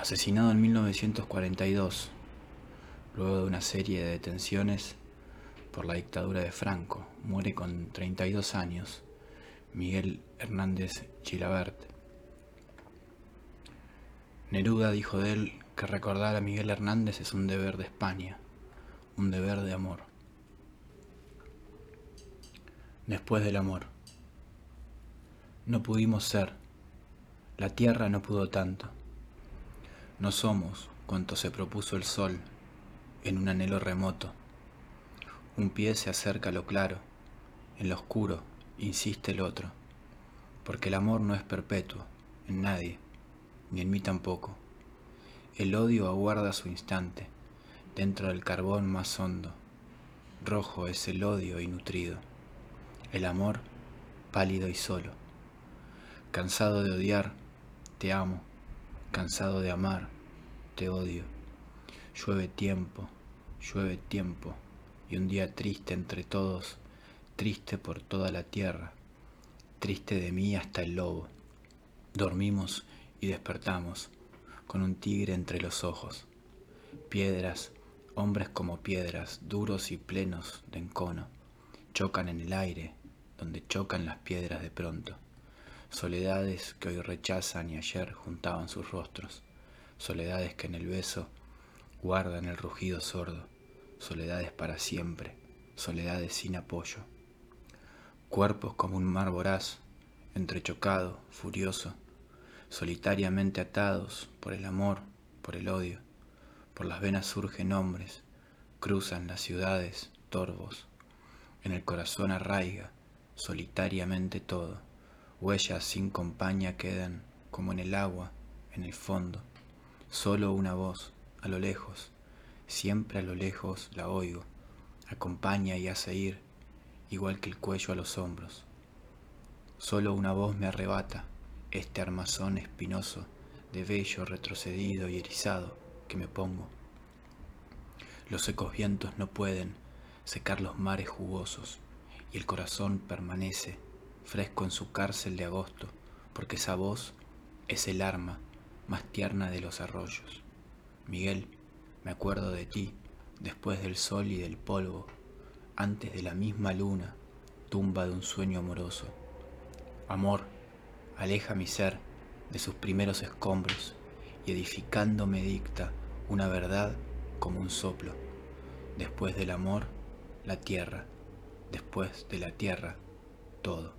Asesinado en 1942, luego de una serie de detenciones por la dictadura de Franco, muere con 32 años Miguel Hernández Gilabert. Neruda dijo de él que recordar a Miguel Hernández es un deber de España, un deber de amor. Después del amor. No pudimos ser, la tierra no pudo tanto no somos cuanto se propuso el sol en un anhelo remoto. Un pie se acerca a lo claro, en lo oscuro insiste el otro, porque el amor no es perpetuo en nadie, ni en mí tampoco. El odio aguarda su instante dentro del carbón más hondo. Rojo es el odio y nutrido, el amor pálido y solo. Cansado de odiar, te amo cansado de amar, te odio. Llueve tiempo, llueve tiempo, y un día triste entre todos, triste por toda la tierra, triste de mí hasta el lobo. Dormimos y despertamos, con un tigre entre los ojos. Piedras, hombres como piedras, duros y plenos de encono, chocan en el aire, donde chocan las piedras de pronto soledades que hoy rechazan y ayer juntaban sus rostros, soledades que en el beso guardan el rugido sordo, soledades para siempre, soledades sin apoyo, cuerpos como un mar voraz, entrechocado, furioso, solitariamente atados por el amor, por el odio, por las venas surgen hombres, cruzan las ciudades, torvos, en el corazón arraiga solitariamente todo Huellas sin compañía quedan como en el agua, en el fondo. Solo una voz, a lo lejos, siempre a lo lejos la oigo. Acompaña y hace ir, igual que el cuello a los hombros. Solo una voz me arrebata este armazón espinoso de vello retrocedido y erizado que me pongo. Los secos vientos no pueden secar los mares jugosos y el corazón permanece fresco en su cárcel de agosto, porque esa voz es el arma más tierna de los arroyos. Miguel, me acuerdo de ti, después del sol y del polvo, antes de la misma luna, tumba de un sueño amoroso. Amor, aleja mi ser de sus primeros escombros y edificando me dicta una verdad como un soplo. Después del amor, la tierra, después de la tierra, todo.